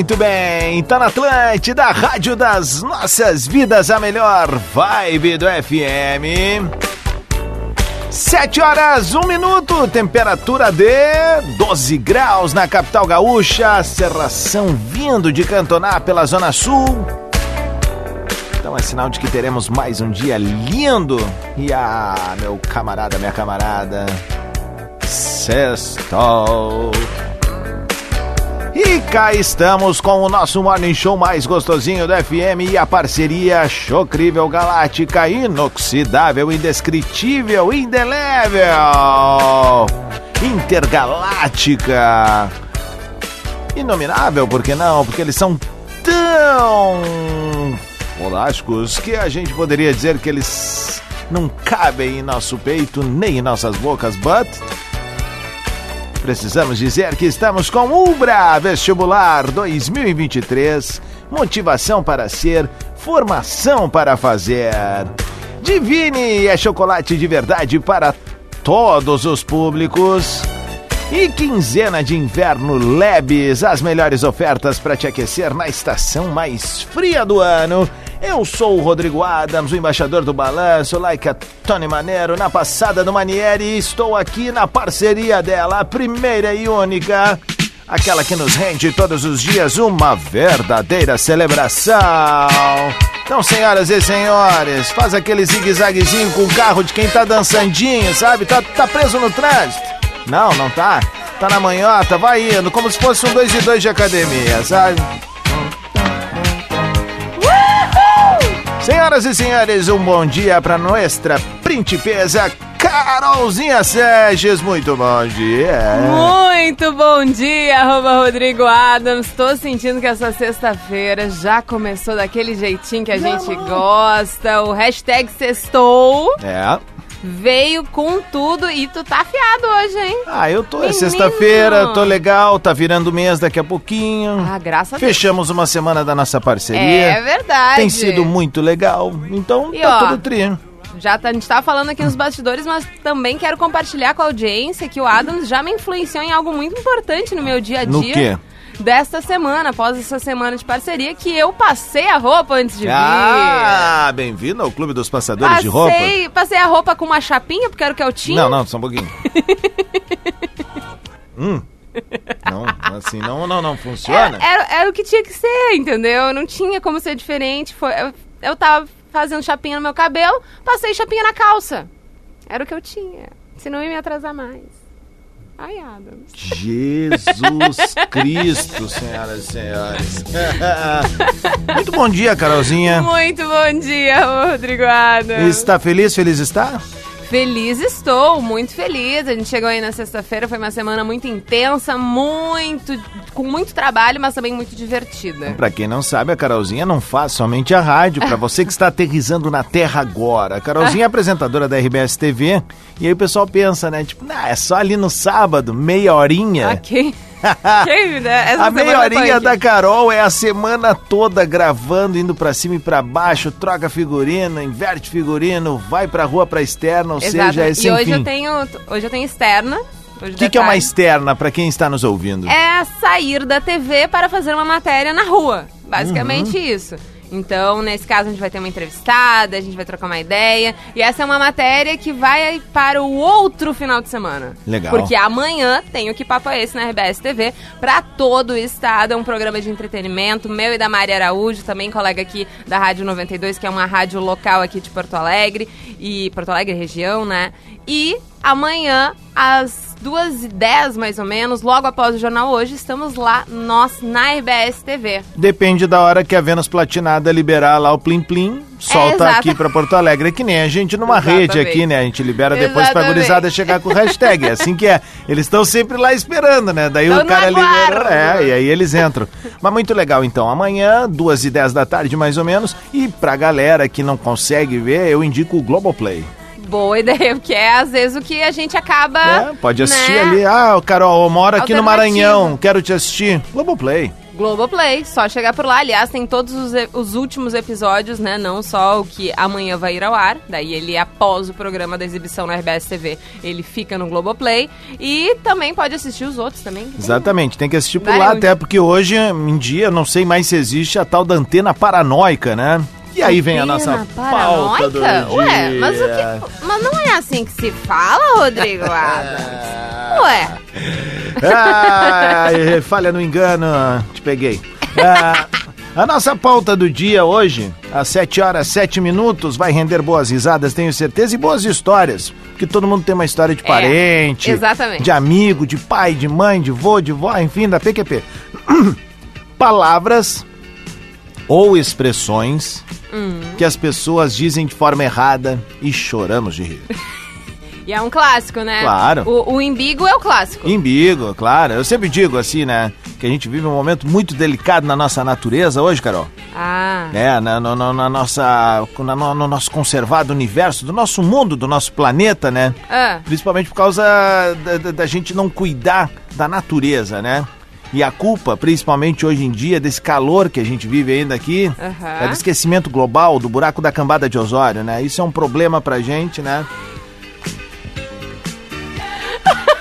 Muito bem, tá na Atlântida, Rádio das Nossas Vidas, a melhor vibe do FM. Sete horas, um minuto, temperatura de 12 graus na capital gaúcha, serração vindo de Cantoná pela Zona Sul. Então é sinal de que teremos mais um dia lindo. E ah, meu camarada, minha camarada, sextou. E cá estamos com o nosso morning show mais gostosinho do FM e a parceria Chocrível Galáctica, inoxidável, indescritível, indelével, intergaláctica, inominável, por que não? Porque eles são tão folásticos que a gente poderia dizer que eles não cabem em nosso peito nem em nossas bocas, but Precisamos dizer que estamos com Ubra Vestibular 2023. Motivação para ser, formação para fazer. Divine é chocolate de verdade para todos os públicos. E quinzena de inverno Lebes, as melhores ofertas para te aquecer na estação mais fria do ano. Eu sou o Rodrigo Adams, o embaixador do balanço, like a Tony Maneiro, na passada do Manieri, e estou aqui na parceria dela, a primeira e única, aquela que nos rende todos os dias uma verdadeira celebração. Então, senhoras e senhores, faz aquele zigue-zaguezinho com o carro de quem tá dançandinho, sabe? Tá, tá preso no trânsito. Não, não tá. Tá na manhota, vai indo, como se fosse um dois e dois de academia, sabe? Senhoras e senhores, um bom dia para nossa principesa Carolzinha Sérgios. Muito bom dia. Muito bom dia, arroba Rodrigo Adams. Tô sentindo que essa sexta-feira já começou daquele jeitinho que a gente gosta. O hashtag sextou. É. Veio com tudo e tu tá afiado hoje, hein? Ah, eu tô. É sexta-feira, tô legal, tá virando mês daqui a pouquinho. Ah, graças a Deus. Fechamos uma semana da nossa parceria. É verdade. Tem sido muito legal. Então E, tá ó, tudo tri. Já tá, a gente tava falando aqui nos bastidores, mas também quero compartilhar com a audiência que o Adams já me influenciou em algo muito importante no meu dia a dia. No quê? Desta semana, após essa semana de parceria, que eu passei a roupa antes de vir. Ah, bem-vindo ao Clube dos Passadores de Roupa. Passei, passei a roupa com uma chapinha, porque era o que eu tinha. Não, não, só um pouquinho. hum. Não, assim, não, não, não funciona. Era, era, era o que tinha que ser, entendeu? Não tinha como ser diferente. Foi, eu, eu tava fazendo chapinha no meu cabelo, passei chapinha na calça. Era o que eu tinha. Senão eu ia me atrasar mais. Ai, Adams. Jesus Cristo, senhoras e senhores. Muito bom dia, Carolzinha. Muito bom dia, Rodrigo Adams. Está feliz? Feliz está? Feliz estou, muito feliz. A gente chegou aí na sexta-feira, foi uma semana muito intensa, muito com muito trabalho, mas também muito divertida. Pra quem não sabe, a Carolzinha não faz somente a rádio. Pra você que está aterrizando na Terra agora. A Carolzinha é apresentadora da RBS TV. E aí o pessoal pensa, né? Tipo, nah, é só ali no sábado, meia horinha. Ok. Quem, né? A meia foi- da Carol é a semana toda gravando, indo pra cima e pra baixo, troca figurino, inverte figurino, vai pra rua pra externa, ou Exato. seja, é E sem hoje fim. eu tenho, hoje eu tenho externa. O que, que é uma externa pra quem está nos ouvindo? É sair da TV para fazer uma matéria na rua. Basicamente Uhum. isso. Então, nesse caso, a gente vai ter uma entrevistada, a gente vai trocar uma ideia. E essa é uma matéria que vai para o outro final de semana. Legal. Porque amanhã tem o Que Papo é Esse na RBS TV para todo o estado. É um programa de entretenimento, meu e da Maria Araújo, também colega aqui da Rádio 92, que é uma rádio local aqui de Porto Alegre. E Porto Alegre região, né? E amanhã, às 2h10 mais ou menos, logo após o jornal hoje, estamos lá, nós, na RBS TV. Depende da hora que a Vênus Platinada liberar lá o Plim Plim, solta exato. aqui pra Porto Alegre. É que nem a gente numa Exatamente. rede aqui, né? A gente libera depois pra Exatamente. gurizada chegar com o hashtag. É assim que é. Eles estão sempre lá esperando, né? Daí Tão o cara aguardo. É, e aí eles entram. Mas muito legal, então. Amanhã, duas e dez da tarde, mais ou menos. E pra galera que não consegue ver, eu indico o Globoplay. Boa ideia, porque é às vezes o que a gente acaba. É, pode assistir né? ali. Ah, Carol, eu moro aqui no. Maranhão, quero te assistir. Globoplay. Globoplay, só chegar por lá. Aliás, tem todos os, os últimos episódios, né? Não só o que amanhã vai ir ao ar. Daí ele, após o programa da exibição na RBS TV, ele fica no Globoplay. E também pode assistir os outros também. tem. Exatamente, tem que assistir por Vai lá, onde? até porque hoje em dia, não sei mais se existe a tal da antena paranoica, né? E aí vem a nossa pauta do dia. Ué, mas o que. Mas não é assim que se fala, Rodrigo Adams? Ué. Ai, falha no engano, te peguei. Ah, a nossa pauta do dia hoje, às 7 horas 7 minutos, vai render boas risadas, tenho certeza, e boas histórias. Porque todo mundo tem uma história de É, parente, exatamente. de amigo, de pai, de mãe, de vô, de vó, enfim, da PQP. Palavras ou expressões Hum. que as pessoas dizem de forma errada e choramos de rir. E é um clássico, né? Claro. O, o embigo é o clássico. Embigo, claro. Eu sempre digo assim, né? Que a gente vive um momento muito delicado na nossa natureza hoje, Carol. Ah. É, na, no- na nossa, na- no, no nosso conservado universo, do nosso mundo, do nosso planeta, né? Ah. Principalmente por causa da, da- da gente não cuidar da natureza, né? E a culpa, principalmente hoje em dia, desse calor que a gente vive ainda aqui, Aham. é do esquecimento global, do buraco da cambada de ozónio, né? Isso é um problema pra gente, né?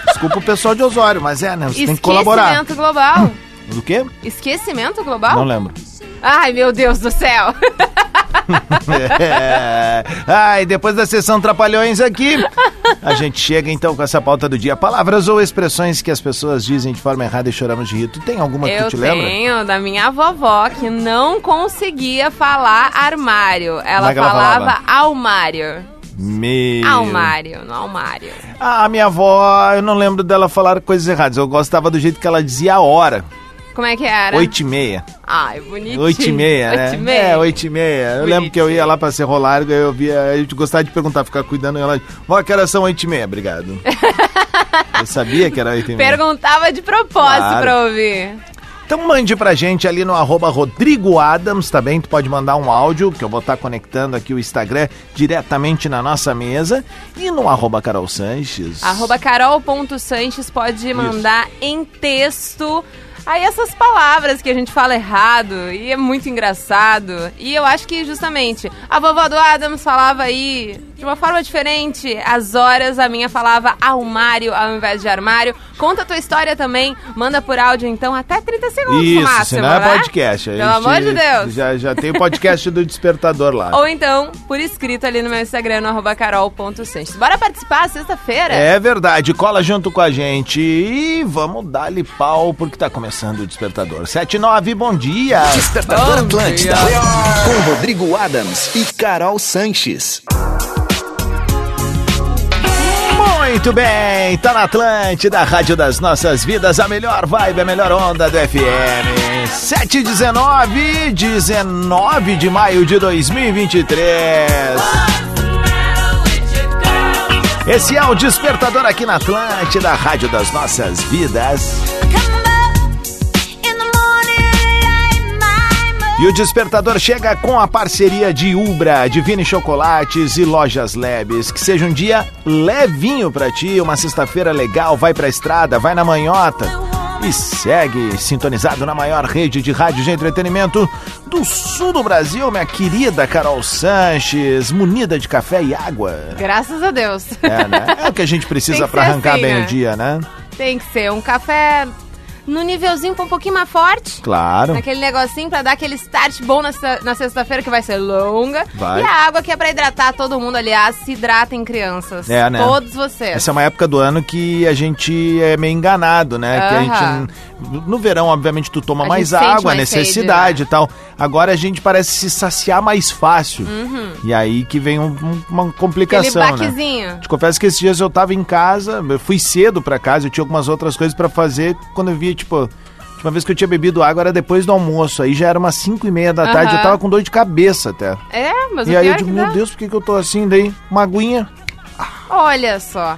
Desculpa o pessoal de Osório, mas é, né? Você tem que colaborar. Esquecimento global. Do quê? Esquecimento global? Não lembro. Ai, meu Deus do céu. É. Ai, depois da sessão Trapalhões aqui, a gente chega então com essa pauta do dia. Palavras ou expressões que as pessoas dizem de forma errada e choramos de rir. Tu tem alguma que Eu tu te lembra? tenho da minha vovó que não conseguia falar armário. Ela é ela falava falava? almário. Meu. Almário, no almário. Ah, minha avó, eu não lembro dela falar coisas erradas. Eu gostava do jeito que ela dizia a hora. Como é que era? Oito e meia. Ai, bonitinho. Oito e meia, né? Oito e meia. É, oito e meia. Eu lembro que eu ia lá pra Cerro Largo, eu via, eu gostava de perguntar, ficar cuidando. E ela, vó, que horas são oito e meia? Obrigado. eu sabia que era oito e meia. Perguntava de propósito Claro. pra ouvir. Então mande pra gente ali no arroba Rodrigo Adams, tá bem? Tu pode mandar um áudio, que eu vou estar conectando aqui o Instagram diretamente na nossa mesa. E no arroba Carol Sanches. Arroba carol.sanches pode mandar em texto aí essas palavras que a gente fala errado e é muito engraçado. E eu acho que justamente a vovó do Adams falava aí de uma forma diferente. As horas a minha falava armário ao invés de armário. Conta a tua história também, manda por áudio então até 30 segundos no Isso, máximo, senão é né? podcast. A Pelo amor de Deus. Já, já tem o podcast do Despertador lá. Ou então, por escrito ali no meu Instagram, no carol.sanches. Bora participar sexta-feira? É verdade, cola junto com a gente e vamos dar-lhe pau porque tá começando o Despertador. 79, bom dia! Despertador Bom Atlântida. dia. Com Rodrigo Adams e Carol Sanches. Muito bem, tá na Atlântida, Rádio das Nossas Vidas, a melhor vibe, a melhor onda do FM. 719, 19 de maio de 2023. Esse é o Despertador aqui na Atlântida, Rádio das Nossas Vidas. E o Despertador chega com a parceria de Ubra, Divine Chocolates e Lojas Lebes. Que seja um dia levinho pra ti, uma sexta-feira legal, vai pra estrada, vai na manhota. E segue sintonizado na maior rede de rádio de entretenimento do sul do Brasil, minha querida Carol Sanches, munida de café e água. Graças a Deus. É, né? É o que a gente precisa ser arrancar assim, bem né? o dia, né? Tem que ser um café no nívelzinho um pouquinho mais forte. Claro. Naquele negocinho pra dar aquele start bom na, se- na sexta-feira, que vai ser longa. Vai. E a água que é pra hidratar todo mundo, aliás, se hidratem, crianças. É, né? Todos vocês. Essa é uma época do ano que a gente é meio enganado, né? Que a gente. No verão, obviamente, tu toma A mais água, mais necessidade sede, e tal. Agora a gente parece se saciar mais fácil. E aí que vem um- um- uma Aquele complicação, né? baquezinho. Te confesso que esses dias eu tava em casa, eu fui cedo pra casa, eu tinha algumas outras coisas pra fazer. Quando eu via, tipo, a última vez que eu tinha bebido água era depois do almoço. Aí já era umas 5 e meia da tarde, Aham. eu tava com dor de cabeça até. É, mas e aí eu é digo, meu dá. Deus, por que, que eu tô assim? Daí, uma aguinha Olha só.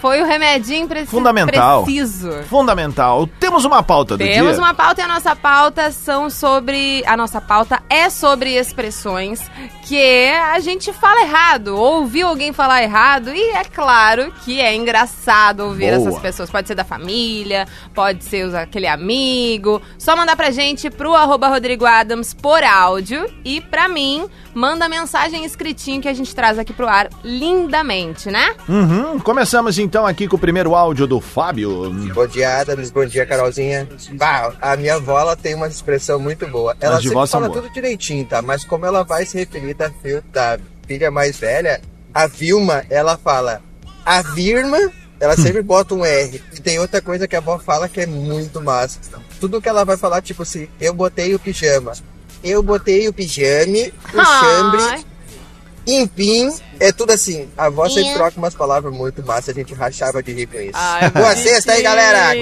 Foi o remedinho preci Fundamental. preciso. fundamental. Temos uma pauta do Temos dia. uma pauta e a nossa pauta são sobre. A nossa pauta é sobre expressões que a gente fala errado, ouviu alguém falar errado, e é claro que é engraçado ouvir Boa. essas pessoas. Pode ser da família, pode ser aquele amigo. Só mandar pra gente pro arroba Rodrigo Adams por áudio. E pra mim, manda mensagem escritinho que a gente traz aqui pro ar lindamente, né? Uhum, começamos então aqui com o primeiro áudio do Fábio. Bom dia, Adams. Bom dia, Carolzinha. Bah, a minha avó ela tem uma expressão muito boa. Ela As sempre fala tudo direitinho, tá? Mas como ela vai se referir da, da filha mais velha, a Vilma, ela fala a Virma, ela sempre bota um R. E tem outra coisa que a avó fala que é muito massa. Tudo que ela vai falar, tipo assim, eu botei o pijama. Eu botei o pijame, o chambre, enfim, é tudo assim. A avó sempre troca umas palavras muito massas, a gente rachava de rir com isso. Ai, Boa sexta aí, galera!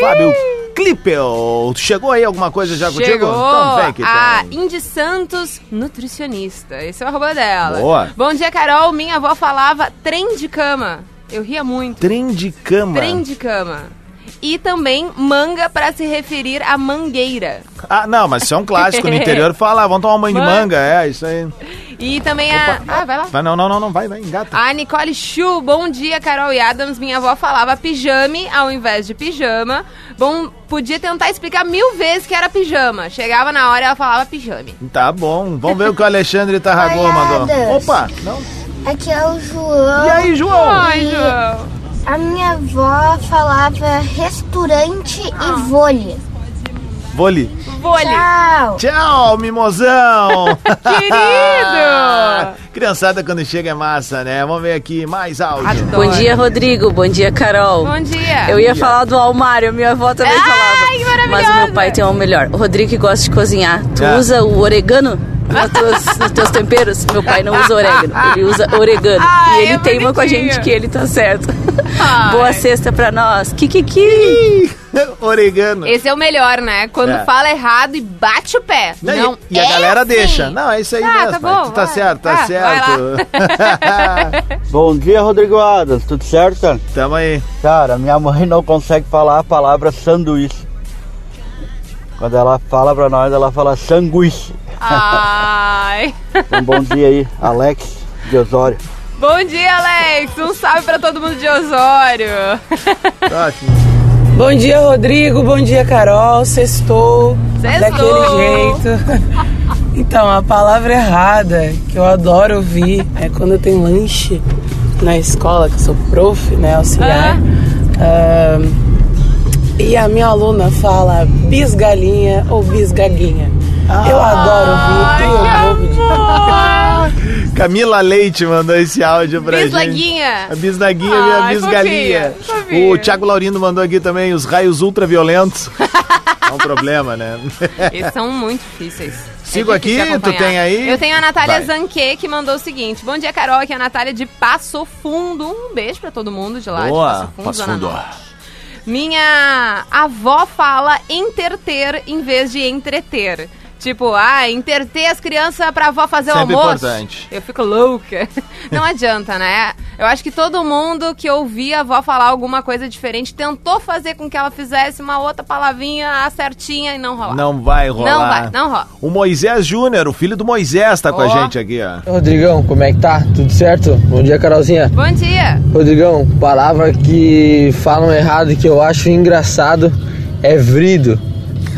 Fábio Clippel. Chegou aí alguma coisa já contigo? Chegou Então vem que a tem. Indy Santos, nutricionista. Esse é o arroba dela. Boa. Bom dia, Carol. Minha avó falava trem de cama. Eu ria muito. Trem de cama. Trem de cama. E também manga para se referir à mangueira. Ah, não, mas isso é um clássico. No interior fala, vamos tomar um banho de Man- manga. É, isso aí. E também a. Ah, vai lá. Vai, não, não, não, não, vai, vai, engata. A Nicole Chu, bom dia, Carol e Adams. Minha avó falava pijame ao invés de pijama. Bom, podia tentar explicar mil vezes que era pijama. Chegava na hora e ela falava pijame. Tá bom, vamos ver o que o Alexandre Tarragô Oi, mandou. Adams. Opa, não. Aqui é o João. E aí, João? Ai, João. A minha avó falava restaurante e vôlei. Vôlei. Vôlei. Tchau. Tchau, mimosão! Querido! Criançada quando chega é massa, né? Vamos ver aqui mais áudio. Adoro. Bom dia, Rodrigo. Bom dia, Carol. Bom dia. Eu ia falar do Almário, minha avó também Ai, falava. maravilhosa. Mas o meu pai tem um melhor. O Rodrigo que gosta de cozinhar. Tu É. usa o oregano nas tuas- nos teus temperos? Meu pai não usa orégano, ele usa oregano. Ai, e ele é teima com a gente que ele tá certo. Ai. Boa sexta pra nós. Kikiki. Oregano. Esse é o melhor, né? Quando É. fala errado e bate o pé. Não, e- Não, e, a é galera assim. deixa. Não, é isso aí Ah, mesmo. tá bom, Tu tá vai. certo, tá Ah, certo. Bom dia, Rodrigo Adams. Tudo certo? Tamo aí. Cara, minha mãe não consegue falar a palavra sanduíche. Quando ela fala pra nós, ela fala sanguíche. Ai. Então, bom dia aí, Alex de Osório. Bom dia, Alex. Um salve pra todo mundo de Osório. Ótimo. Bom dia, Rodrigo. Bom dia, Carol. Sextou. Sextou. Daquele jeito. Então, a palavra errada que eu adoro ouvir é quando tem lanche na escola, que eu sou prof, né, auxiliar. Ahn, e a minha aluna fala bisgalinha ou bisgaguinha. Eu adoro ouvir. Eu vou pedir. Camila Leite mandou esse áudio pra gente. Bislaguinha. A bisnaguinha e a Ai, bisgalinha. O Thiago Laurindo mandou aqui também os raios ultraviolentos. é um problema, né? Esses são muito difíceis. Sigo É aqui, de tu tem aí? Eu tenho a Natália Vai. Zanque, que mandou o seguinte. Bom dia, Carol. Aqui é a Natália de Passo Fundo. Um beijo pra todo mundo de lá. de Boa, Passo Fundo, Passo Fundo. Minha avó fala enterter em vez de entreter. Tipo, ah, interter as crianças pra avó fazer Sempre o almoço. importante. Eu fico louca. Não adianta, né? Eu acho que todo mundo que ouvia a avó falar alguma coisa diferente tentou fazer com que ela fizesse uma outra palavrinha certinha e não rolar. Não vai rolar. Não vai, não rola. O Moisés Júnior, o filho do Moisés, tá com a gente aqui, ó. Rodrigão, como é que tá? Tudo certo? Bom dia, Carolzinha. Bom dia. Rodrigão, palavra que falam errado e que eu acho engraçado é vrido.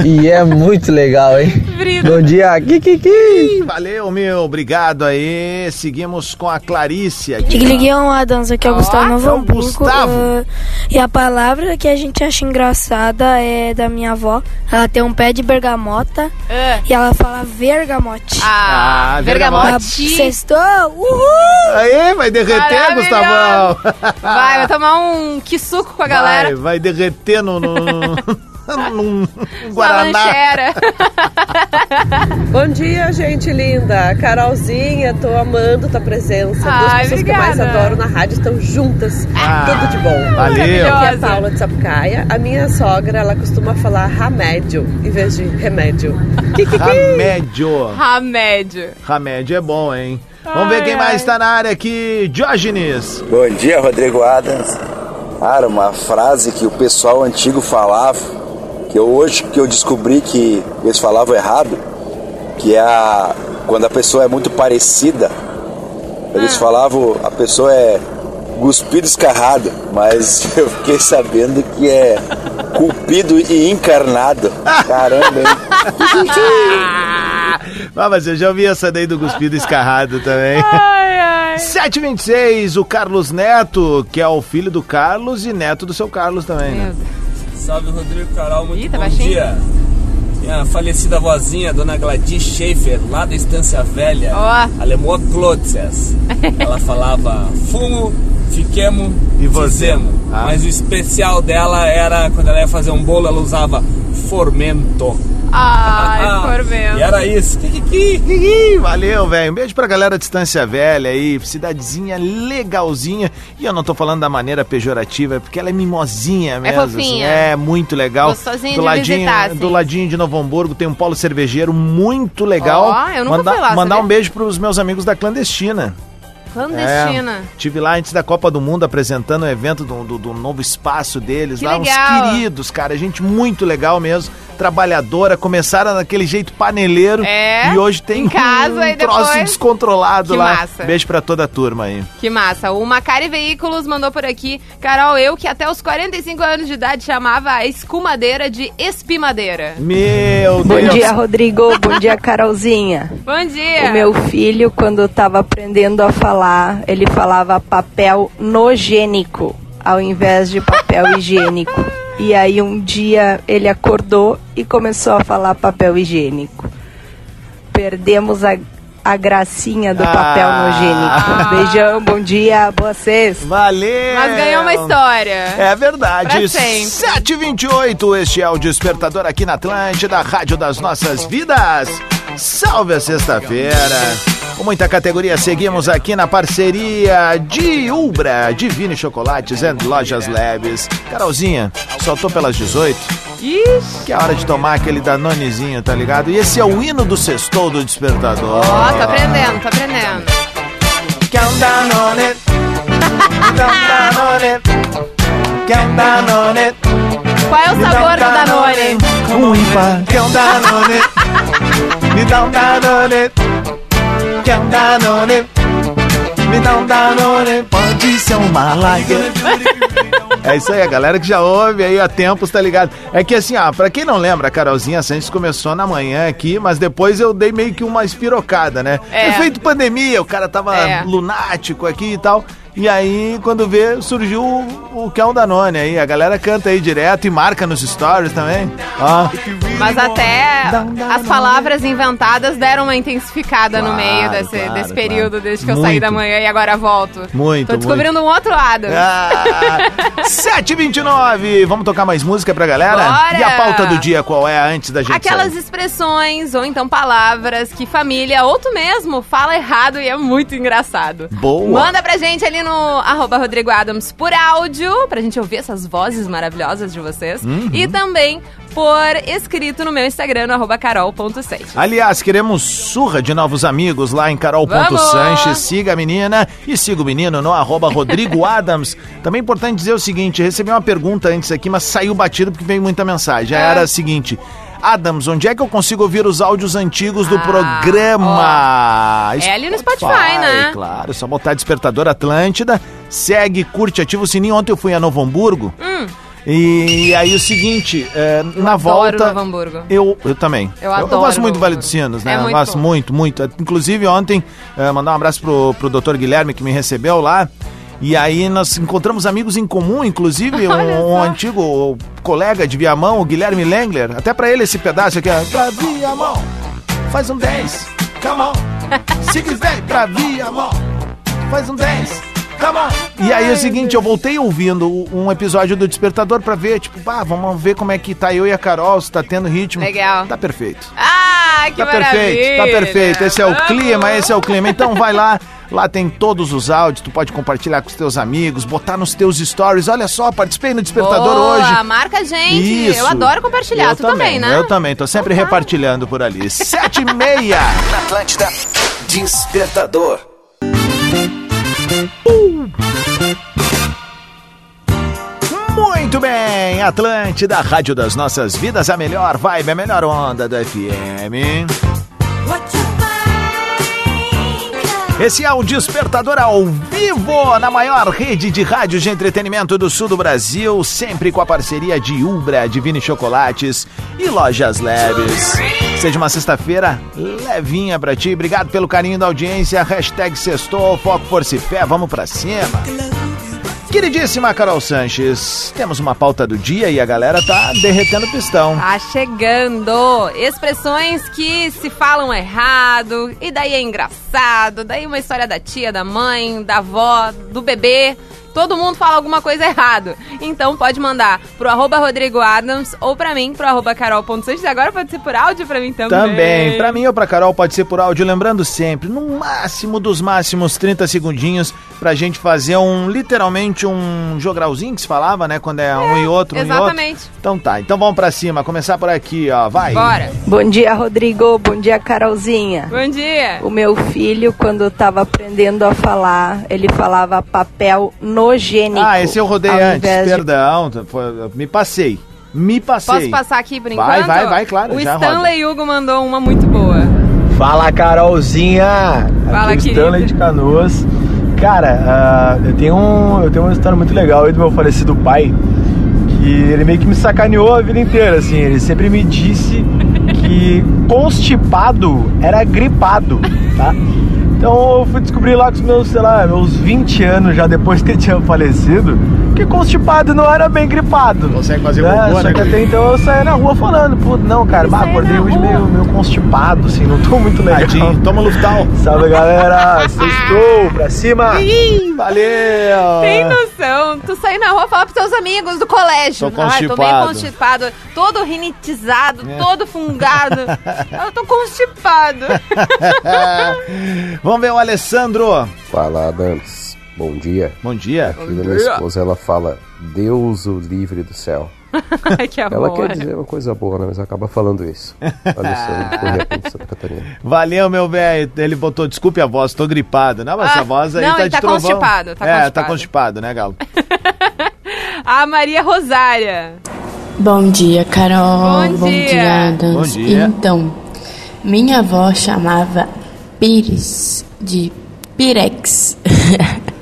E é muito legal, hein? Brito. Bom dia, Kikiki. Valeu, meu. Obrigado aí. Seguimos com a Clarice aqui. Liguião Adams, aqui é o Gustavo é o Novo Hamburgo. Gustavo. ah, e a palavra que a gente acha engraçada é da minha avó. Ela tem um pé de bergamota Ah, e ela fala vergamote. Ah, Ah, bergamote. Sextou! Uhul! Aí, vai derreter. Gustavão. Vai, vai tomar um quisuco com a Vai, galera. vai derreter no, no, num Guaraná. Bom dia, gente linda. Carolzinha, tô amando tua presença. Duas Ai, pessoas que eu mais obrigada. adoro na rádio estão juntas. Ah, Tudo de bom. valeu. Aqui é a Paula de Sapucaia. A minha sogra, ela costuma falar remédio em vez de remédio. Remédio. Remédio. Remédio é bom, hein? Vamos ver quem mais tá na área aqui. Diógenes. Bom dia, Rodrigo Adams. Cara, uma frase que o pessoal antigo falava, que eu, hoje que eu descobri que eles falavam errado, que é a, quando a pessoa é muito parecida, eles falavam a pessoa é cuspido escarrado, mas eu fiquei sabendo que é culpido e encarnado. Caramba, hein? Ah, mas eu já ouvi essa daí do cuspido escarrado também. Ai, ai. 726, o Carlos Neto, que é o filho do Carlos e neto do seu Carlos também, né? Salve Rodrigo Carol, muito Ih, tá bom baixinho. dia. Minha falecida vozinha, dona Gladys Schaefer, lá da Estância Velha, Ó. Alemoa Klotzes. Ela falava fumo, fiquemo E você? fizemo. Ah. Mas o especial dela era, quando ela ia fazer um bolo, ela usava formento. Ai, formento. E era isso. Valeu, velho. Um beijo pra galera de Estância Velha aí, cidadezinha legalzinha. E eu não tô falando da maneira pejorativa, é porque ela é mimosinha mesmo. fofinha. assim. É muito legal. Gostosinha do de ladinho, visitar, assim. Do ladinho de Novo Hamburgo tem um polo cervejeiro muito legal. Ó, eu nunca mandar, fui lá, Mandar sabia? um beijo pros meus amigos da Clandestina. Clandestina. É, tive lá antes da Copa do Mundo apresentando o evento do, do- do novo espaço deles. Que lá, legal. uns queridos, cara. Gente muito legal mesmo. Trabalhadora. Começaram naquele jeito paneleiro. É, E hoje tem em casa um e troço depois- descontrolado Que lá. massa. Beijo pra toda a turma aí. Que massa. O Macari Veículos mandou por aqui. Carol, eu que até os 45 anos de idade chamava a escumadeira de espimadeira. Meu Bom Deus. dia, Rodrigo. Bom dia, Carolzinha. Bom dia. O meu filho, quando estava aprendendo a falar, ele falava papel nogênico ao invés de papel higiênico. E aí um dia ele acordou e começou a falar papel higiênico. Perdemos a, a gracinha do papel Ah. nogênico. Beijão, bom dia, vocês. Valeu! Mas ganhou uma história. É verdade. Pra sempre. 728, este é o Despertador aqui na Atlântida, Rádio das Nossas Vidas. Salve a sexta-feira. Com muita categoria, seguimos aqui na parceria de Ubra, Divine Chocolates and Lojas Leves. Carolzinha, só tô pelas 18. Ixi. Que é hora de tomar aquele danonezinho, tá ligado? E esse é o hino do sextou do Despertador. Ó, tô aprendendo, tô aprendendo. Quer um Danone? Dá um Danone. Quer um Danone? Qual é o sabor um do Danone? Um ímpar. Quer um Danone? Me dá um Danone. Quer um Danone? Me dá um Danone. Pode ser uma larga. É isso aí, a galera que já ouve aí há tempos, tá ligado? É que assim, ó, pra quem não lembra, a Carolzinha Santos começou na manhã aqui, mas depois eu dei meio que uma espirocada, né? É. Efeito pandemia, o cara tava É. lunático aqui e tal. E aí, quando vê, surgiu o, o que é um Danone aí. A galera canta aí direto e marca nos stories também. Ó. Mas até as palavras inventadas deram uma intensificada no Claro, meio desse, claro, desse claro. período, desde que eu Muito. saí da manhã e agora volto. Muito, Tô descobrindo um outro lado. Ah, 7h29, vamos tocar mais música pra galera? Bora! E a pauta do dia qual é antes da gente Aquelas sair? expressões ou então palavras que família ou tu mesmo fala errado e é muito engraçado. Boa. Manda pra gente ali no arroba Rodrigo Adams por áudio, pra gente ouvir essas vozes maravilhosas de vocês. Uhum. E também por escrito no meu Instagram, no arroba carol.sete. Aliás, queremos surra de novos amigos lá em carol.sanches. Siga a menina e siga o menino no arroba Rodrigo Adams. Também é importante dizer o seguinte, recebi uma pergunta antes aqui, mas saiu batido porque veio muita mensagem. É. Era a seguinte... Adams, onde é que eu consigo ouvir os áudios antigos do Ah, programa? É ali no Spotify, né? Claro, só botar Despertador Atlântida. Segue, curte, ativa o sininho. Ontem eu fui a Novo Hamburgo. Hum. E aí o seguinte, é, na adoro volta. Novo Hamburgo. Eu, eu também. Eu adoro gosto muito do Vale dos Sinos, né? É eu gosto bom. muito, muito. Inclusive, ontem, é, mandar um abraço pro, pro doutor Guilherme que me recebeu lá. E aí nós encontramos amigos em comum, inclusive um, um antigo colega de Viamão, o Guilherme Lengler. Até pra ele esse pedaço aqui, ó. Pra Viamão, faz um 10, come on. Se quiser pra Viamão, faz um 10. Come on. E aí é o seguinte, eu voltei ouvindo um episódio do Despertador pra ver, tipo, ah, vamos ver como é que tá eu e a Carol, se tá tendo ritmo. Legal. Tá perfeito. Ah, que Tá maravilha. perfeito, tá perfeito. Esse é o clima, esse é o clima. Então vai lá, lá tem todos os áudios, tu pode compartilhar com os teus amigos, botar nos teus stories. Olha só, participei no Despertador Boa, hoje. marca a gente. Isso. Eu adoro compartilhar. Eu tu também, né? Eu também, tô sempre repartilhando por ali. Sete e meia. Na Atlântida, Despertador. Muito bem, Atlântida, Rádio das Nossas Vidas, a melhor vibe, a melhor onda do FM. Esse é o Despertador ao vivo, na maior rede de rádios de entretenimento do sul do Brasil, sempre com a parceria de Ubra, Divine Chocolates e Lojas Leves. Seja uma sexta-feira levinha pra ti, obrigado pelo carinho da audiência, hashtag sextou, foco, força e fé, vamos pra cima. Queridíssima Carol Sanches, temos uma pauta do dia e a galera tá derretendo pistão. Tá chegando! Expressões que se falam errado, e daí é engraçado, daí uma história da tia, da mãe, da avó, do bebê. Todo mundo fala alguma coisa errado. Então pode mandar pro arroba Rodrigo Adams ou pra mim, pro arroba carol.sanches. Agora pode ser por áudio pra mim também. Também, pra mim ou pra Carol pode ser por áudio, lembrando sempre, no máximo dos máximos 30 segundinhos pra gente fazer um, literalmente um jogralzinho que se falava, né, quando é um e outro, um e outro. exatamente. Então tá, então vamos pra cima, começar por aqui, ó, vai. Bora. Bom dia, Rodrigo. Bom dia, Carolzinha. Bom dia. O meu filho, quando estava aprendendo a falar, ele falava papel nogênico. Ah, esse eu rodei antes, de- perdão, foi- me passei, me passei. Posso passar aqui por Vai, enquanto? vai, vai, claro, O já Stanley Hugo mandou uma muito boa. Fala Carolzinha! Fala, Aqui é. Stanley de Canoas. Cara, ah, eu, tenho um, eu tenho uma história muito legal aí do meu falecido pai. Que ele meio que me sacaneou a vida inteira, assim. Ele sempre me disse que constipado era gripado, tá? Então eu fui descobrir lá com os meus, sei lá, meus 20 anos já depois que ele tinha falecido, que constipado não era bem gripado. Consegue fazer é, cocô, Só né, que até então eu saía na rua falando, pô, não, cara, bah, acordei hoje meio, meio constipado, assim, não tô muito legal. Tadinho, toma Luftal. Salve galera, sextou, pra cima. Ih, valeu. Tem noção? Tu sair na rua e falar pros teus amigos do colégio. Tô Ai, tô meio constipado. constipado, todo rinitizado, É. todo fungado. Eu tô constipado. Vamos ver o Alessandro. Fala, Adams. Bom dia. Bom dia. Aqui da minha esposa, ela fala Deus o livre do céu. Ai, que Ela amor. quer dizer uma coisa boa, né? Mas acaba falando isso. Alessandro de Correia Pinto, Santa Catarina. Valeu, meu velho. Ele botou, desculpe a voz, tô gripado. Não, mas Ah, essa voz aí não, tá ele de tá trovão. constipado, tá é, constipado. tá constipado, né, Galo? A Maria Rosária. Bom dia, Carol. Bom dia. Adams. Bom dia. Então, minha avó chamava Pires de Pirex.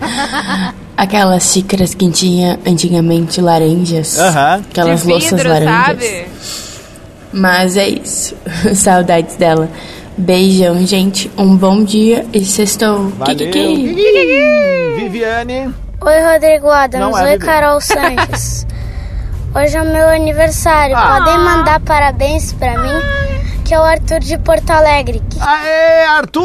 Aquelas xícaras que tinha antigamente laranjas. Aham. Aquelas De louças vidro, laranjas. sabe? Mas é isso. Saudades dela. Beijão, gente. Um bom dia e sextou. Valeu. Kikiki. Viviane. Oi, Rodrigo Adams. Não é, Oi. Carol Sanches. Hoje é o meu aniversário. Ah. Podem mandar parabéns pra mim, que é o Arthur de Porto Alegre. Aê, Arthur!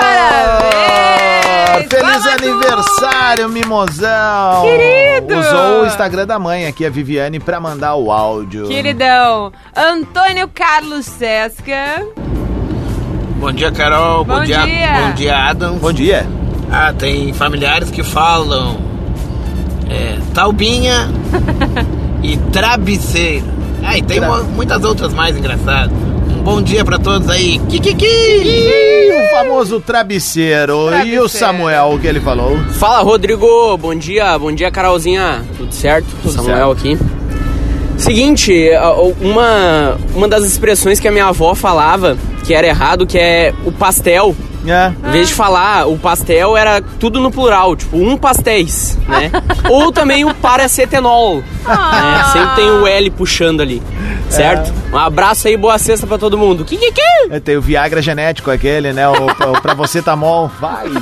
Parabéns! Feliz Vamos, Arthur! aniversário, mimosão! Querido! Usou o Instagram da mãe aqui, a Viviane, pra mandar o áudio. Queridão. Antônio Carlos Sesca. Bom dia, Carol. Bom dia. Bom dia, Adam. Bom dia. Ah, tem familiares que falam é, taubinha e travesseiro. Ah, e tem muitas outras mais engraçadas. Bom dia pra todos aí. Kikiki! O famoso travesseiro. E o. Samuel, o que ele falou? Fala, Rodrigo. Bom dia, bom dia, Carolzinha. Tudo certo? Tudo Samuel aqui. Seguinte, uma, uma das expressões que a minha avó falava que era errado, que é o pastel. É. Em vez de falar o pastel, era tudo no plural, tipo, um pastéis, né? Ou também o paracetenol, né? Sempre tem o L puxando ali, certo? Um abraço aí, boa sexta pra todo mundo. Que que que? É, Tem o Viagra genético aquele, né? O, o pra você tá mol. Vai.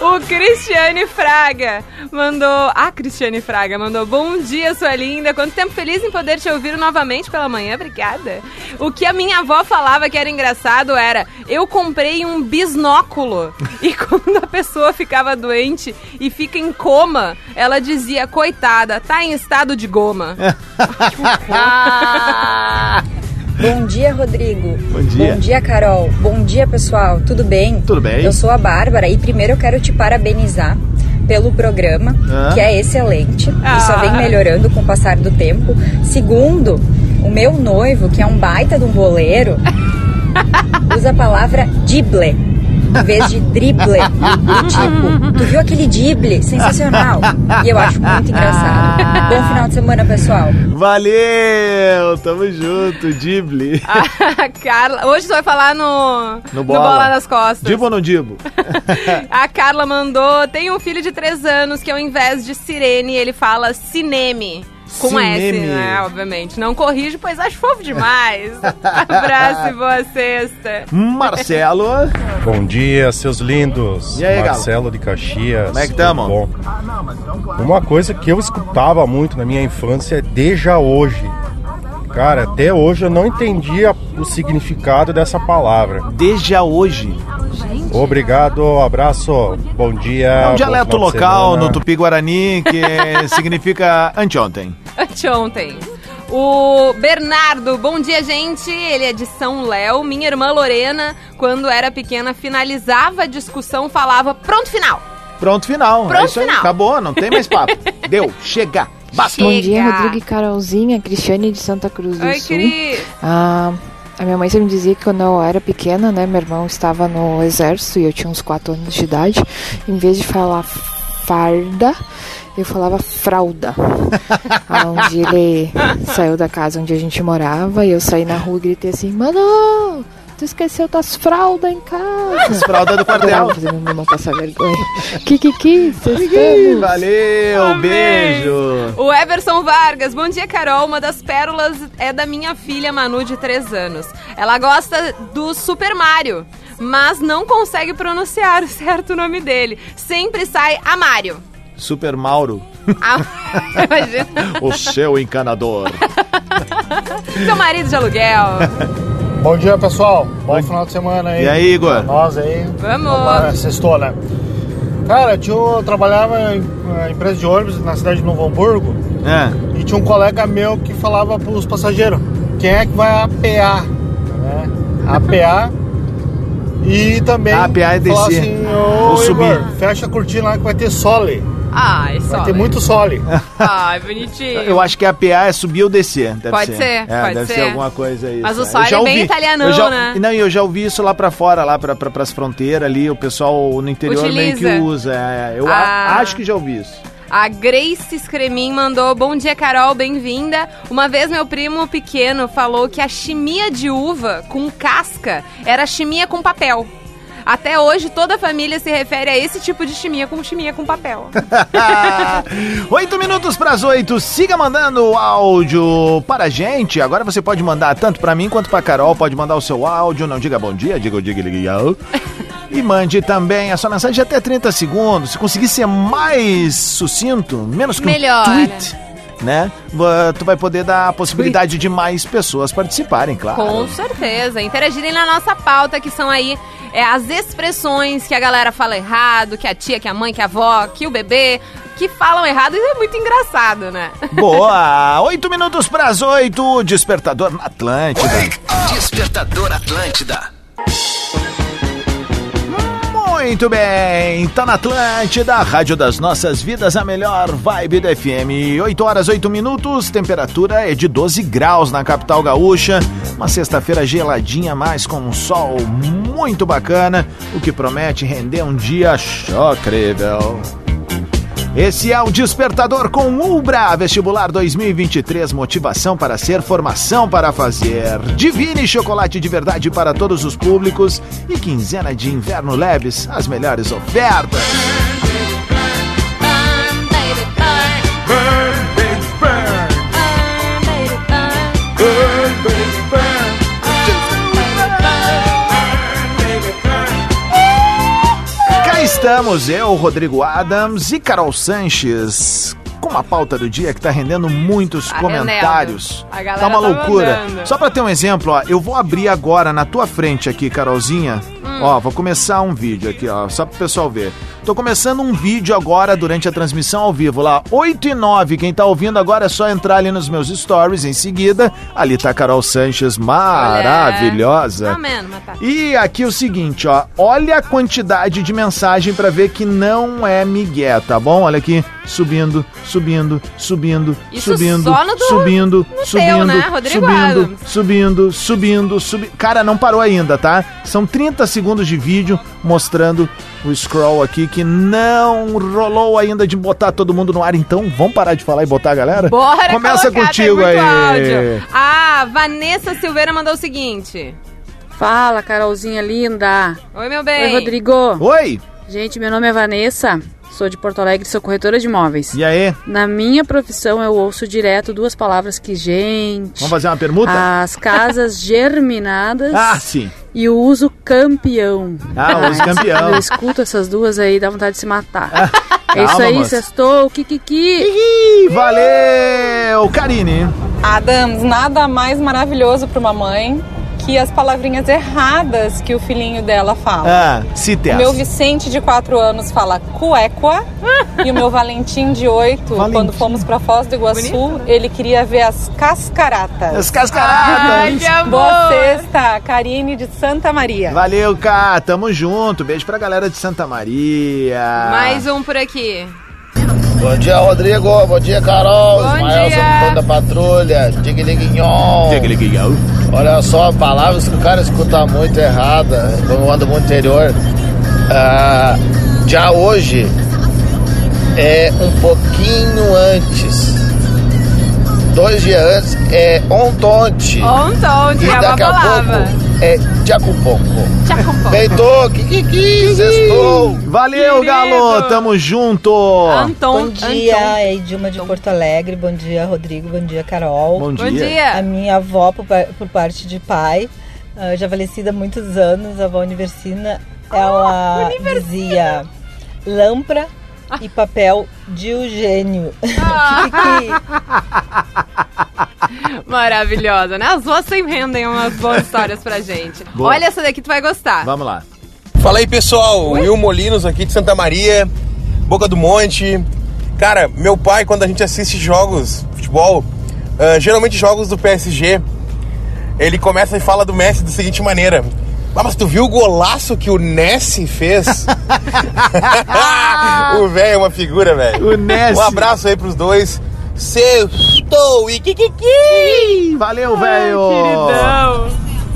O Cristiane Fraga mandou. A Cristiane Fraga mandou. Bom dia, sua linda. Quanto tempo feliz em poder te ouvir novamente pela manhã. Obrigada. O que a minha avó falava que era engraçado era: eu comprei um bisnóculo. E quando a pessoa ficava doente e fica em coma, ela dizia: coitada, tá em estado de goma. Bom dia, Rodrigo. Bom dia. Bom dia, Carol. Bom dia, pessoal. Tudo bem? Tudo bem. Eu sou a Bárbara e primeiro eu quero te parabenizar pelo programa, Ah. que é excelente Ah. e só vem melhorando com o passar do tempo. Segundo, o meu noivo, que é um baita de um boleiro, usa a palavra dible em vez de drible. Do tipo, tu viu aquele dible? Sensacional. E eu acho muito engraçado. Bom final de semana, pessoal. Valeu! Tamo junto, Dible. A Carla. Hoje você vai falar no. No bola. bola nas costas. Dibo ou não dibo? A Carla mandou. Tem um filho de 3 anos que ao invés de sirene, ele fala cineme. Com Cineme. S, né? Obviamente. Não corrige, pois acho fofo demais. Abraço e boa sexta. Marcelo. Bom dia, seus lindos. E aí, Galo? Marcelo de Caxias. Como é que tamo? Bom. Uma coisa que eu escutava muito na minha infância é Deja hoje. Cara, até hoje eu não entendia o significado dessa palavra. Deja hoje. Obrigado, abraço, bom dia. É um dialeto local no Tupi-Guarani que significa anteontem. Anteontem. O Bernardo, bom dia, gente. Ele é de São Léo. Minha irmã Lorena, quando era pequena, finalizava a discussão, falava pronto final. Pronto, final. Pronto, é isso aí. final. Acabou, não tem mais papo. Deu, chega. Basta. Bom dia, Rodrigo e Carolzinha, Cristiane de Santa Cruz do Oi, Sul. Cris. Ah, a minha mãe sempre me dizia que quando eu era pequena, né, meu irmão estava no exército e eu tinha uns 4 anos de idade, em vez de falar farda, eu falava fralda. Onde ele saiu da casa onde a gente morava e eu saí na rua e gritei assim, mano, tu esqueceu tuas fraldas em casa. As fraldas do quartel. Fazer meu irmão passar vergonha. Kikiki, estamos. Valeu, Amém. beijo. O Everson Vargas, bom dia, Carol. Uma das pérolas é da minha filha Manu, de 3 anos. Ela gosta do Super Mario, mas não consegue pronunciar o certo nome dele. Sempre sai a Mario. Super Mauro, Ah, Imagina. o seu encanador. Seu marido de aluguel. Bom dia, pessoal. Bom final de semana aí. E aí, Igor? Pra nós aí. Vamos. lá, sextou, né? Cara, tinha, eu trabalhava em empresa de ônibus na cidade de Novo Hamburgo É. e tinha um colega meu que falava pros passageiros quem é que vai apear, né? Apear e também Apear e falar descer. assim, Ou ô subir. Igor, fecha a cortina lá que vai ter sole. Ai, só. Vai ter muito sole. Ai, bonitinho. Eu acho que a PA é subir ou descer. Deve Pode ser, É, pode deve ser. ser. alguma coisa aí. Mas o Eu Sole já é bem ouvi. italianão, eu já, né? Não, e eu já ouvi isso lá pra fora, lá pra, pra, pras fronteiras ali, o pessoal no interior meio que Utiliza. usa. é, eu a- Ah. acho que já ouvi isso. A Grace Scremin mandou: Bom dia, Carol, bem-vinda. Uma vez meu primo pequeno falou que a chimia de uva com casca era chimia com papel. Até hoje, toda a família se refere a esse tipo de chimia com chimia com papel. Oito minutos para as oito. Siga mandando áudio para a gente. Agora você pode mandar tanto para mim quanto para Carol. Pode mandar o seu áudio. Não diga bom dia, diga o diga legal. E mande também a sua mensagem de até 30 segundos. Se conseguir ser mais sucinto, menos que Melhor. um tweet, né? Tu vai poder dar a possibilidade de mais pessoas participarem, claro. Com certeza. Interagirem na nossa pauta, que são aí é, as expressões que a galera fala errado, que a tia, que a mãe, que a avó, que o bebê, que falam errado. Isso é muito engraçado, né? Boa! Oito minutos para as oito. Despertador na Atlântida. Despertador Atlântida. Muito bem, tá na Atlântida, Rádio das Nossas Vidas, a melhor vibe do FM. 8 horas, 8 minutos, temperatura é de 12 graus na capital gaúcha. Uma sexta-feira geladinha, mas com um sol muito bacana, o que promete render um dia chocrível. Esse é o Despertador com Ubra, vestibular 2023, motivação para ser, formação para fazer. Divine chocolate de verdade para todos os públicos e quinzena de inverno leves, as melhores ofertas. Estamos, eu, Rodrigo Adams e Carol Sanches. Com uma pauta do dia que tá rendendo muitos Tá comentários. rendendo. Tá uma tá loucura. Só pra ter um exemplo, ó, eu vou abrir agora na tua frente aqui, Carolzinha. Hum. Ó, vou começar um vídeo aqui, ó, só pro pessoal ver. Tô começando um vídeo agora durante a transmissão ao vivo lá, 8 e 9. Quem tá ouvindo agora é só entrar ali nos meus stories em seguida. Ali tá a Carol Sanches, maravilhosa. E aqui o seguinte, ó. Olha a quantidade de mensagem pra ver que não é migué, tá bom? Olha aqui, subindo, subindo, subindo, Isso subindo, só no do- subindo, no teu, subindo, né, Rodrigo subindo, Adams? subindo, subindo, subindo. Cara, não parou ainda, tá? São 30 segundos de vídeo mostrando o scroll aqui que não rolou ainda de botar todo mundo no ar. Então, vamos parar de falar e botar a galera? Bora Começa colocar, contigo tem aí. áudio. A Vanessa Silveira mandou o seguinte. Fala, Carolzinha linda. Oi, meu bem. Oi, Rodrigo. Oi. Gente, meu nome é Vanessa. Sou de Porto Alegre, sou corretora de imóveis. E aí? Na minha profissão, eu ouço direto duas palavras que, gente. Vamos fazer uma permuta? As casas germinadas. Ah, sim. E o uso campeão. Ah, o uso campeão. Eu escuto essas duas aí, dá vontade de se matar. é isso aí, moça. sextou, kikiki. Valeu, Karine. Adams, nada mais maravilhoso para uma mãe que as palavrinhas erradas que o filhinho dela fala. Ah, cite O meu. Vicente, de 4 anos, fala cuequa. e o meu Valentim, de 8, quando fomos para Foz do Iguaçu, ele queria ver as cascaratas. As cascaratas. Ai, que amor. Boa sexta, Karine de Santa Maria. Valeu, Cá. Tamo junto. Beijo pra galera de Santa Maria. Mais um por aqui. Bom dia, Rodrigo. Bom dia, Carol. Bom Ismael, dia. da patrulha. Digliguinhon. Olha só, palavras que o cara escuta muito errada, quando eu ando no interior. Ah, já hoje é um pouquinho antes. Dois dias antes é ontonte. Ontonte, e é uma daqui a palavra. pouco é. Jacuponco. Deitou, kikiki, sextou. Valeu, Galo. Tamo junto. Bom dia, é Edilma de Porto Alegre. Bom dia, Rodrigo. Bom dia, Carol. Bom dia. Bom dia. A minha avó, por, por parte de pai, ah, já falecida há muitos anos, a avó Universina, ela dizia lâmpara e papel de Eugênio. Maravilhosa, né? As duas sempre rendem umas boas histórias pra gente. Boa. Olha essa daqui, tu vai gostar. Vamos lá. Fala aí pessoal, Will Molinos aqui de Santa Maria, Boca do Monte. Cara, meu pai, quando a gente assiste jogos, futebol, ah, geralmente jogos do PSG, ele começa e fala do Messi da seguinte maneira: "Ah, Mas tu viu o golaço que o Nessi fez? o velho é uma figura, velho. O Nessi. Um abraço aí pros dois. Sextou e kikiki! Valeu, velho!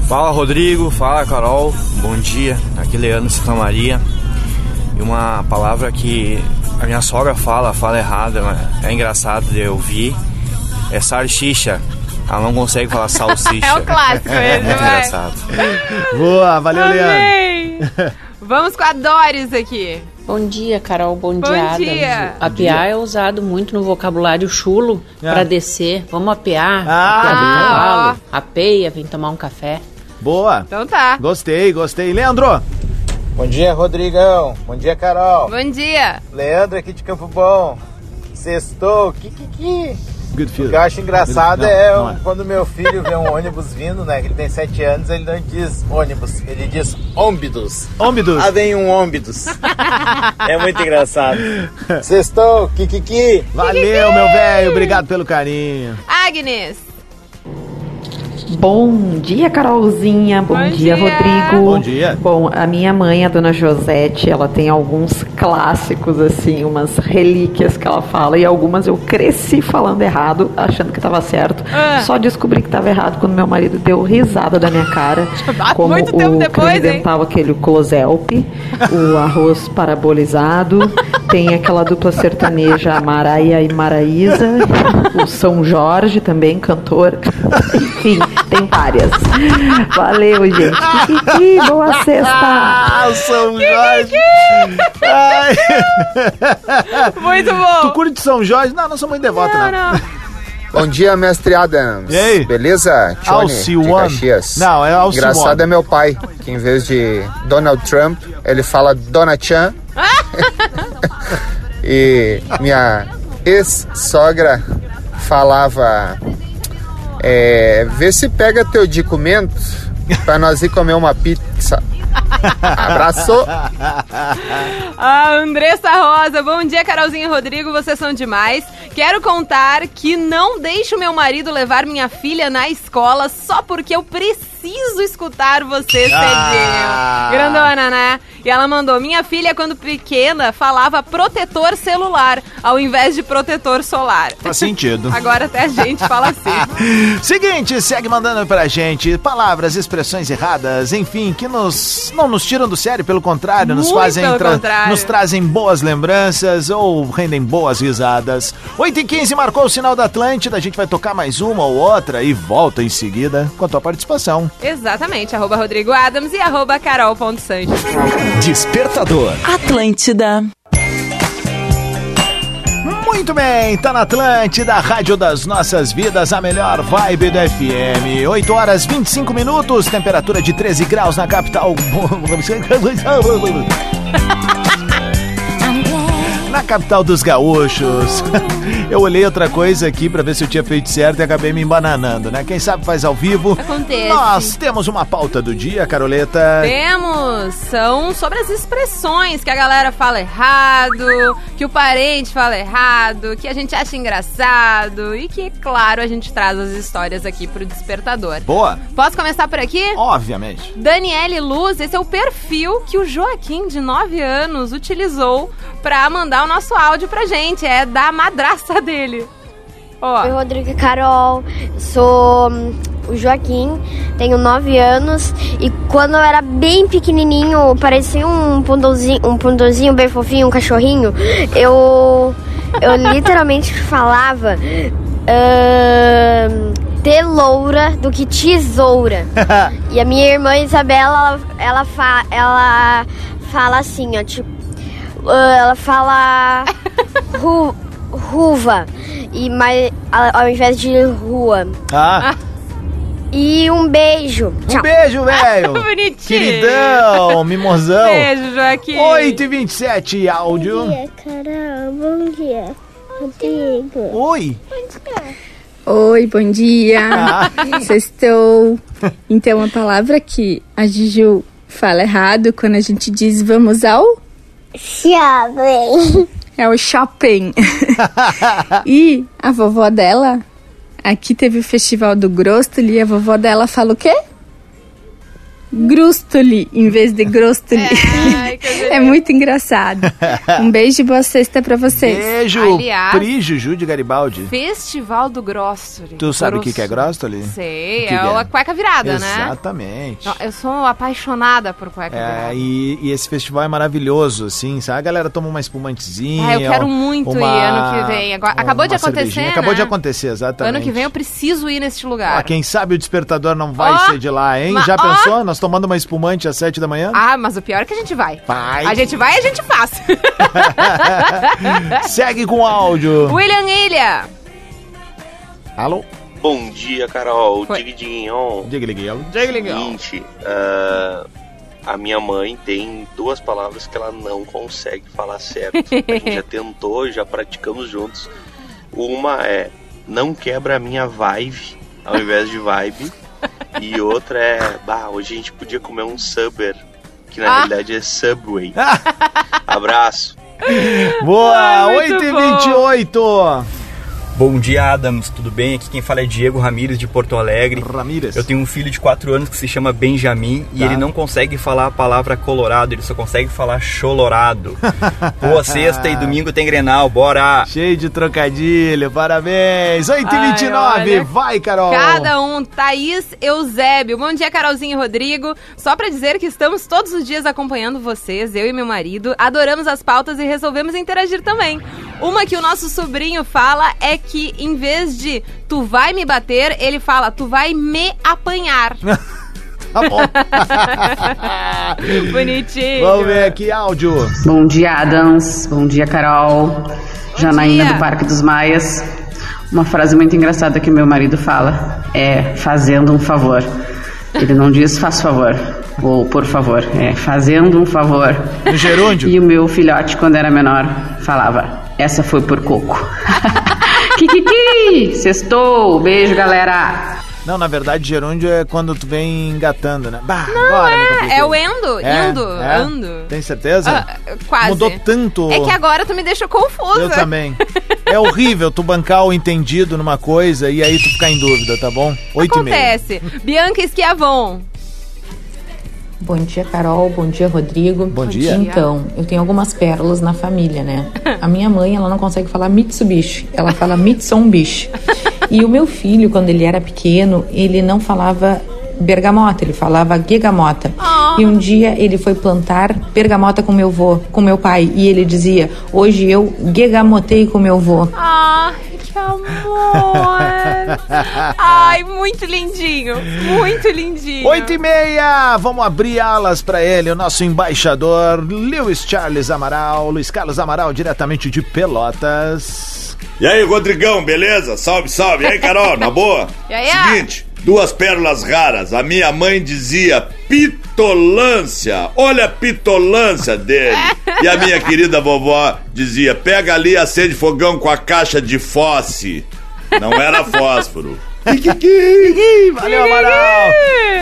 Fala Rodrigo, fala Carol, bom dia. Aqui Leandro Santa Maria. E uma palavra que a minha sogra fala, fala errada, mas é engraçado de eu ouvir, é salsicha. Ela não consegue falar salsicha. É o clássico É muito vai. engraçado. Boa, valeu, Amei. Vamos com a Doris aqui. Bom dia, Carol. Bom, Bom dia, dia. Adams. Bom Apear é usado muito no vocabulário chulo Ah. pra descer. Vamos apear. Ah. apear do Ah. Apeia, vem tomar um café. Boa. Então tá. Gostei, gostei. Leandro. Bom dia, Rodrigão. Bom dia, Carol. Bom dia. Leandro aqui de Campo Bom. Sextou, kikiki. Good O que eu acho engraçado Não, é, não é. quando meu filho vê um ônibus vindo, né? que Ele tem 7 anos, ele não diz ônibus, ele diz ômbidus. Ômbidus. Ah, vem um ômbidus. é muito engraçado. Sextou, kikiki. Valeu, meu velho. Obrigado pelo carinho. Agnes. Bom dia, Carolzinha. Bom, Bom dia, dia. Rodrigo. Bom dia. Bom, a minha mãe, a dona Josete, ela tem alguns clássicos, assim, umas relíquias que ela fala, e algumas eu cresci falando errado, achando que estava certo. Ah. Só descobri que estava errado quando meu marido deu risada da minha cara. como muito tempo o depois, inventava aquele closelp, o arroz parabolizado, Tem aquela dupla sertaneja Maraia e Maraísa, o São Jorge também, cantor. Enfim, tem várias. Valeu, gente. Kikiki, boa sexta. Ah, São Jorge. Ai. Muito bom. Tu curte São Jorge? Não, não sou muito devoto, não. Bom dia, mestre Adams. E aí? Beleza? Johnny de. Caxias. Não, é Alcione. Engraçado é meu pai, que em vez de Donald Trump, ele fala Dona Chan. e minha ex-sogra falava... É, vê se pega teu documento pra nós ir comer uma pizza. Abraço! A Andressa Rosa, bom dia, Carolzinho e Rodrigo, vocês são demais. Quero contar que não deixo meu marido levar minha filha na escola só porque eu preciso escutar vocês, Ah. Cedinho. Grandona, né? E ela mandou: Minha filha, quando pequena, falava protetor celular ao invés de protetor solar. Faz sentido. Agora até a gente fala assim. Seguinte, segue mandando pra gente palavras, expressões erradas, enfim, que nos não nos tiram do sério, pelo contrário, nos Muito fazem pelo tra- contrário. nos trazem boas lembranças ou rendem boas risadas. 8 e 15 marcou o sinal da Atlântida, a gente vai tocar mais uma ou outra e volta em seguida com a tua participação. Exatamente, arroba Rodrigo Adams e arroba carol.sanches. Despertador. Atlântida. Muito bem, tá na Atlântida, a rádio das nossas vidas, a melhor vibe do FM. 8 horas 25 minutos, temperatura de 13 graus na capital. Na capital dos gaúchos. Eu olhei outra coisa aqui pra ver se eu tinha feito certo e acabei me embananando, né? Quem sabe faz ao vivo. Acontece. Nós temos uma pauta do dia, Caroleta. Temos, são sobre as expressões que a galera fala errado, que o parente fala errado, que a gente acha engraçado e que, claro, a gente traz as histórias aqui pro despertador. Boa. Posso começar por aqui? Obviamente. Daniele Luz, esse é o perfil que o Joaquim, de 9 anos, utilizou pra mandar o nosso áudio pra gente. É da madraça dele. Ó. Oi, Rodrigo e Carol. Sou hum, o Joaquim, tenho 9 anos e quando eu era bem pequenininho, parecia um pundãozinho, um pundãozinho bem fofinho, um cachorrinho, eu eu literalmente falava ahn, teloura do que tesoura. E a minha irmã Isabela, ela, ela, fa- ela fala assim, ó, tipo, ela fala ru, ruva, e mais, ao invés de rua. Ah. E um beijo. Um beijo, velho. Bonitinho. Queridão, mimosão. Beijo, Joaquim. 8 e 27 áudio. Carol. Bom dia. Rodrigo. Oi. Oi, bom dia. Ah. Sextou. Então, a palavra que a Juju fala errado quando a gente diz vamos ao shopping. É o shopping. e a vovó dela, aqui teve o festival do Grostoli e a vovó dela fala o quê? Grustoli em vez de Grostoli. É, muito engraçado. Um beijo e boa sexta pra vocês. Beijo, Aliás- Pri Juju de Garibaldi. Festival do Grossoli. Tu sabe o que, que é Grostoli? Sei, que é que é? a cueca virada, né? Exatamente. Eu sou apaixonada por cueca É, virada. e, e esse festival é maravilhoso, assim, sabe? A galera toma uma espumantezinha. Ah, eu quero muito uma- ir ano que vem. Agora- acabou de acontecer, cervejinha. Acabou né? de acontecer, exatamente. Ano que vem eu preciso ir neste lugar. Ó, quem sabe o despertador não vai Ó, ser de lá, hein? Já ó. pensou? Nós tomando uma espumante às sete da manhã? Ah, mas o pior é que a gente vai. Vai. A gente vai e a gente faz. Segue com o áudio. William Ilha. Alô? Bom dia, Carol. Digdinhon. Digliguinho. Seguinte, ah, a minha mãe tem duas palavras que ela não consegue falar certo. A gente já tentou, já praticamos juntos. Uma é não quebra a minha vibe, ao invés de vibe. E outra é, bah, hoje a gente podia comer um Subway, que na Ah. realidade é Subway. Abraço. Boa! Ai, muito 8 e bom. 28 Bom dia, Adams. Tudo bem? Aqui quem fala é Diego Ramírez, de Porto Alegre. Ramírez. Eu tenho um filho de 4 anos que se chama Benjamin e Tá. ele não consegue falar a palavra colorado, ele só consegue falar cholorado. Boa sexta e domingo tem Grenal, bora! Cheio de trocadilho, parabéns! 8h29, Ai, olha. vai, Carol! Cada um, Thaís Eusébio. Bom dia, Carolzinho e Rodrigo. Só pra dizer que estamos todos os dias acompanhando vocês, eu e meu marido. Adoramos as pautas e resolvemos interagir também. Uma que o nosso sobrinho fala é que em vez de tu vai me bater, ele fala tu vai me apanhar. tá bom. Bonitinho. Vamos ver aqui, áudio. Bom dia, Adams. Bom dia, Carol. Janaína do Parque dos Maias. Uma frase muito engraçada que meu marido fala é fazendo um favor. Ele não diz faz favor ou por favor, é fazendo um favor. No gerúndio? E o meu filhote, quando era menor, falava: essa foi por coco. Kikiki! Sextou! Beijo, galera! Não, na verdade, gerúndio é quando tu vem engatando, né? Bah, Não agora é, é o endo, É, indo, é? ando. Tem certeza? Ah, quase. Mudou tanto. É que agora tu me deixou confusa. Eu também. É horrível tu bancar o entendido numa coisa e aí tu ficar em dúvida, tá bom? Oito e meia. Acontece. Bianca Esquiavon. Bom dia, Carol. Bom dia, Rodrigo. Bom dia. Então, eu tenho algumas pérolas na família, né? A minha mãe, ela não consegue falar Mitsubishi, ela fala Mitsubishi. E o meu filho, quando ele era pequeno, ele não falava bergamota, ele falava gegamota. E um dia ele foi plantar bergamota com meu vô, com meu pai, e ele dizia: "Hoje eu gegamotei com meu vô". Ai, que amor. Ai, muito lindinho. Muito lindinho. Oito e meia, vamos abrir alas pra ele, o nosso embaixador, Lewis Charles Amaral, Luiz Carlos Amaral, diretamente de Pelotas. E aí, Rodrigão, beleza? Salve, salve. E aí, Carol, na boa? E aí, Seguinte, duas pérolas raras. A minha mãe dizia pitolância. Olha a pitolância dele. E a minha querida vovó dizia: pega ali e acende fogão com a caixa de fosse. Não era fósforo. Valeu, Amaral!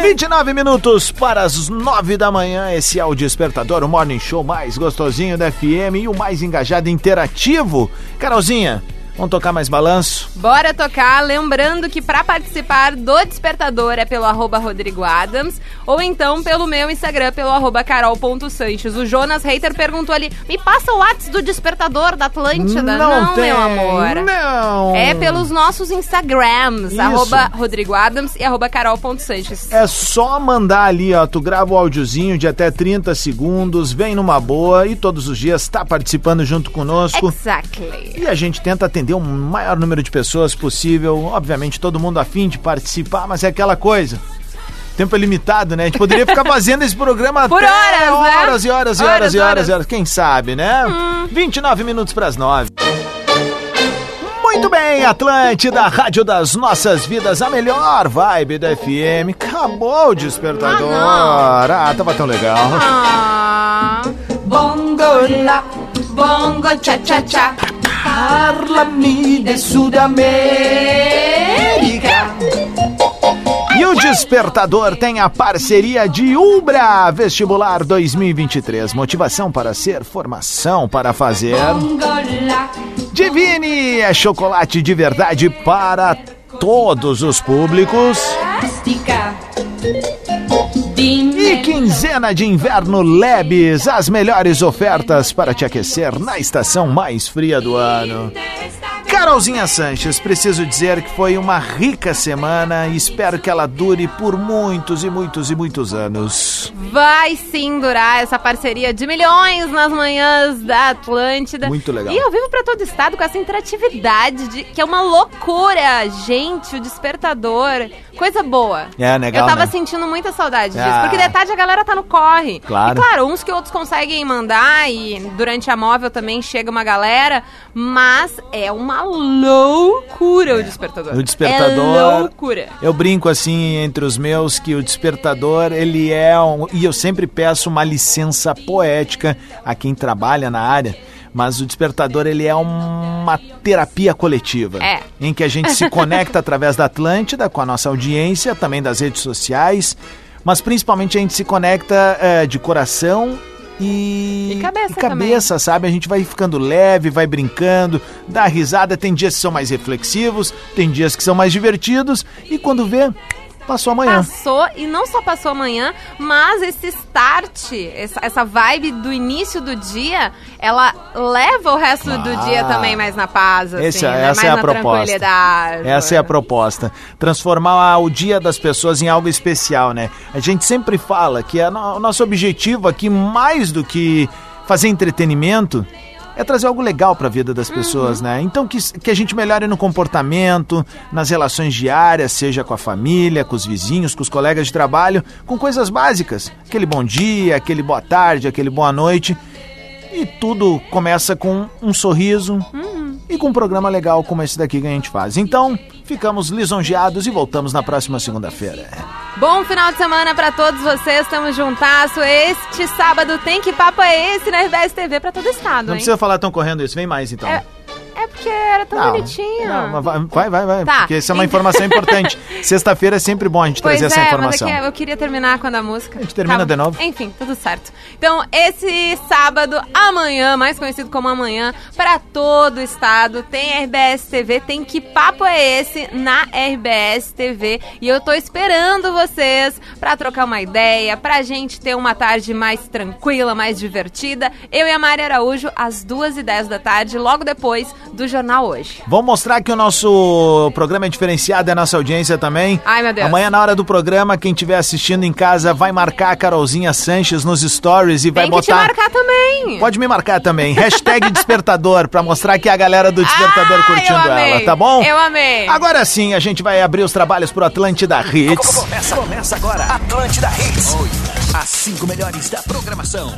29 minutos para as 9 da manhã. Esse é o Despertador, o morning show mais gostosinho da FM e o mais engajado e interativo. Carolzinha, vamos tocar mais balanço? Bora tocar, lembrando que pra participar do Despertador é pelo arroba Rodrigo Adams ou então pelo meu Instagram, pelo arroba carol.sanches. O Jonas Reiter perguntou ali, me passa o WhatsApp do Despertador da Atlântida? Não tem, meu amor. não. É pelos nossos Instagrams, Isso. arroba Rodrigo Adams e arroba carol.sanches. É só mandar ali, ó. Tu grava o áudiozinho de até 30 segundos, vem numa boa e todos os dias tá participando junto conosco. Exactly. E a gente tenta atender o maior número de pessoas possível. Obviamente, todo mundo afim de participar, mas é aquela coisa. Tempo é limitado, né? A gente poderia ficar fazendo esse programa Por até horas, né? horas e horas e horas, Horas, e horas, horas. e horas. Quem sabe, né? 29 minutos para as 9. Muito bem, Atlântida, Rádio das Nossas Vidas, a melhor vibe da FM. Acabou o despertador. Ah, tava tão legal. Ah, bongo la, bongo cha cha cha. Parlami de Sudamérica. E o Despertador tem a parceria de Ubra Vestibular 2023. Motivação para ser, formação para fazer. Divine é chocolate de verdade para todos os públicos. E quinzena de inverno Lebes, as melhores ofertas para te aquecer na estação mais fria do ano. Carolzinha Sanches, preciso dizer que foi uma rica semana e espero que ela dure por muitos e muitos e muitos anos. Vai sim durar essa parceria de milhões nas manhãs da Atlântida. Muito legal. E ao vivo pra todo estado com essa interatividade de, que é uma loucura. Gente, o despertador. Coisa boa. É, legal, Eu tava né? sentindo muita saudade disso. Ah. Porque de tarde a galera tá no corre. Claro. E claro, uns que outros conseguem mandar e durante a móvel também chega uma galera. Mas é uma loucura o despertador. O despertador. É loucura. Eu brinco assim entre os meus que o despertador ele é um, e eu sempre peço uma licença poética a quem trabalha na área. Mas o despertador ele é uma terapia coletiva, É. em que a gente se conecta através da Atlântida com a nossa audiência, também das redes sociais, mas principalmente a gente se conecta eh, de coração e, E cabeça cabeça, sabe? A gente vai ficando leve, vai brincando, dá risada. Tem dias que são mais reflexivos, tem dias que são mais divertidos e quando vê, passou amanhã. Passou, e não só passou amanhã, mas esse start, essa, essa vibe do início do dia, ela leva o resto do dia também mais na paz, assim, Esse- né? essa mais é a na proposta. tranquilidade. Essa é a proposta. Transformar o dia das pessoas em algo especial, né? A gente sempre fala que no- o nosso objetivo aqui, mais do que fazer entretenimento, é trazer algo legal para a vida das pessoas, né? Então que, que a gente melhore no comportamento, nas relações diárias, seja com a família, com os vizinhos, com os colegas de trabalho, com coisas básicas. Aquele bom dia, aquele boa tarde, aquele boa noite. E tudo começa com um sorriso e com um programa legal como esse daqui que a gente faz. Então, ficamos lisonjeados e voltamos na próxima segunda-feira. Bom final de semana pra todos vocês, estamos juntasso. Este sábado tem que papo é esse na RBS TV pra todo estado, Não hein? precisa falar tão correndo isso, vem mais então. É, é porque era tão Não, bonitinho. Não, vai, vai, vai, Tá. porque essa é uma informação importante. Sexta-feira é sempre bom a gente Pois trazer essa é, informação. mas é que eu queria terminar quando a música. A gente termina de novo. Enfim, tudo certo. Então, esse sábado, amanhã, mais conhecido como amanhã, para todo o estado, tem RBS TV, tem Que Papo é Esse na RBS TV. E eu tô esperando vocês pra trocar uma ideia, pra gente ter uma tarde mais tranquila, mais divertida. Eu e a Mari Araújo, às duas e dez da tarde, logo depois do Jornal Hoje. Vamos mostrar que o nosso programa é diferenciado, é a nossa audiência também. Ai, meu Deus. Amanhã, na hora do programa, quem estiver assistindo em casa vai marcar a Carolzinha Sanches nos stories e vai Tem que te botar. marcar também. Pode me marcar também. Hashtag despertador, pra mostrar que é a galera do despertador curtindo eu amei. ela, tá bom? Eu amei. Agora sim, a gente vai abrir os trabalhos pro Atlântida Hits. Começa, começa agora. Atlântida Hits. As cinco melhores da programação.